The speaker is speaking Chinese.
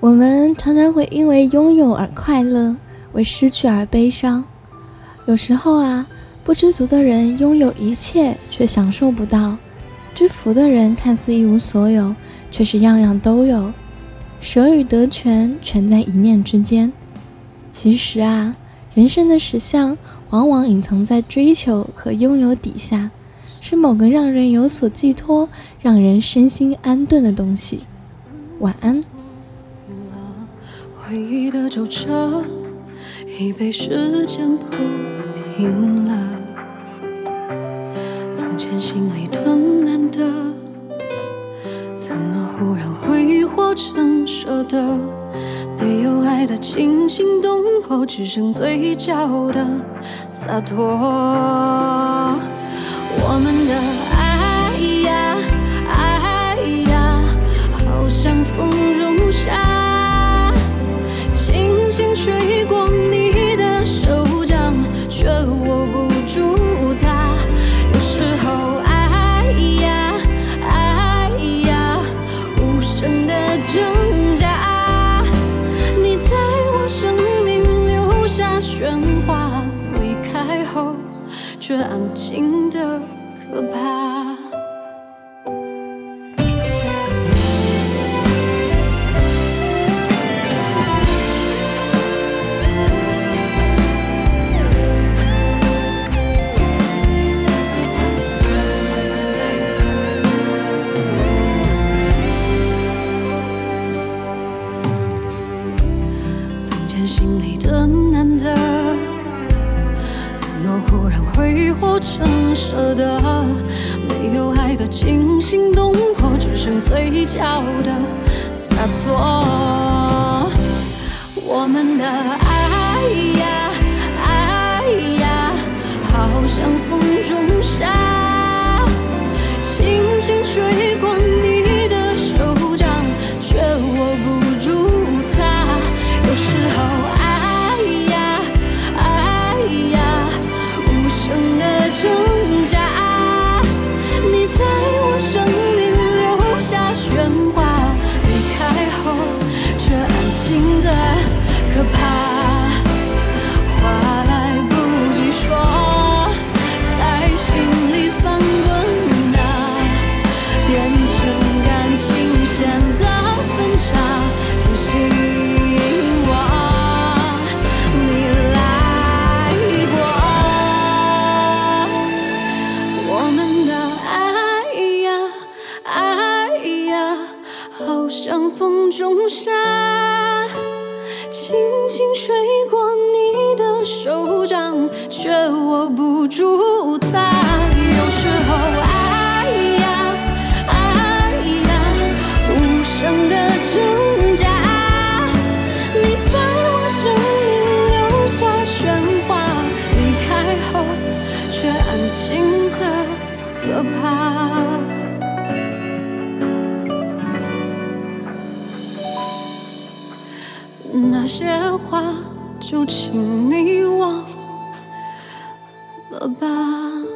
我们常常会因为拥有而快乐，为失去而悲伤。有时候啊，不知足的人拥有一切却享受不到；知福的人看似一无所有，却是样样都有。舍与得全全在一念之间。其实啊，人生的实相往往隐藏在追求和拥有底下，是某个让人有所寄托、让人身心安顿的东西。晚安。回忆的皱褶已被时间铺平了，从前心里的难得，怎么忽然挥霍成舍得？没有爱的惊心动魄，只剩嘴角的洒脱。我们的爱后却安静的可怕。诺忽然挥霍成舍得，没有爱的惊心动魄，只剩嘴角的洒脱。我们的爱怕话来不及说，在心里翻滚。那变成感情线的分叉，提醒我你来过我们的爱呀，爱呀，好像风中沙。手掌，却握不住它。有时候爱呀爱呀，无声的挣扎。你在我生命留下喧哗，离开后却安静的可怕。那些话，就请你忘了吧。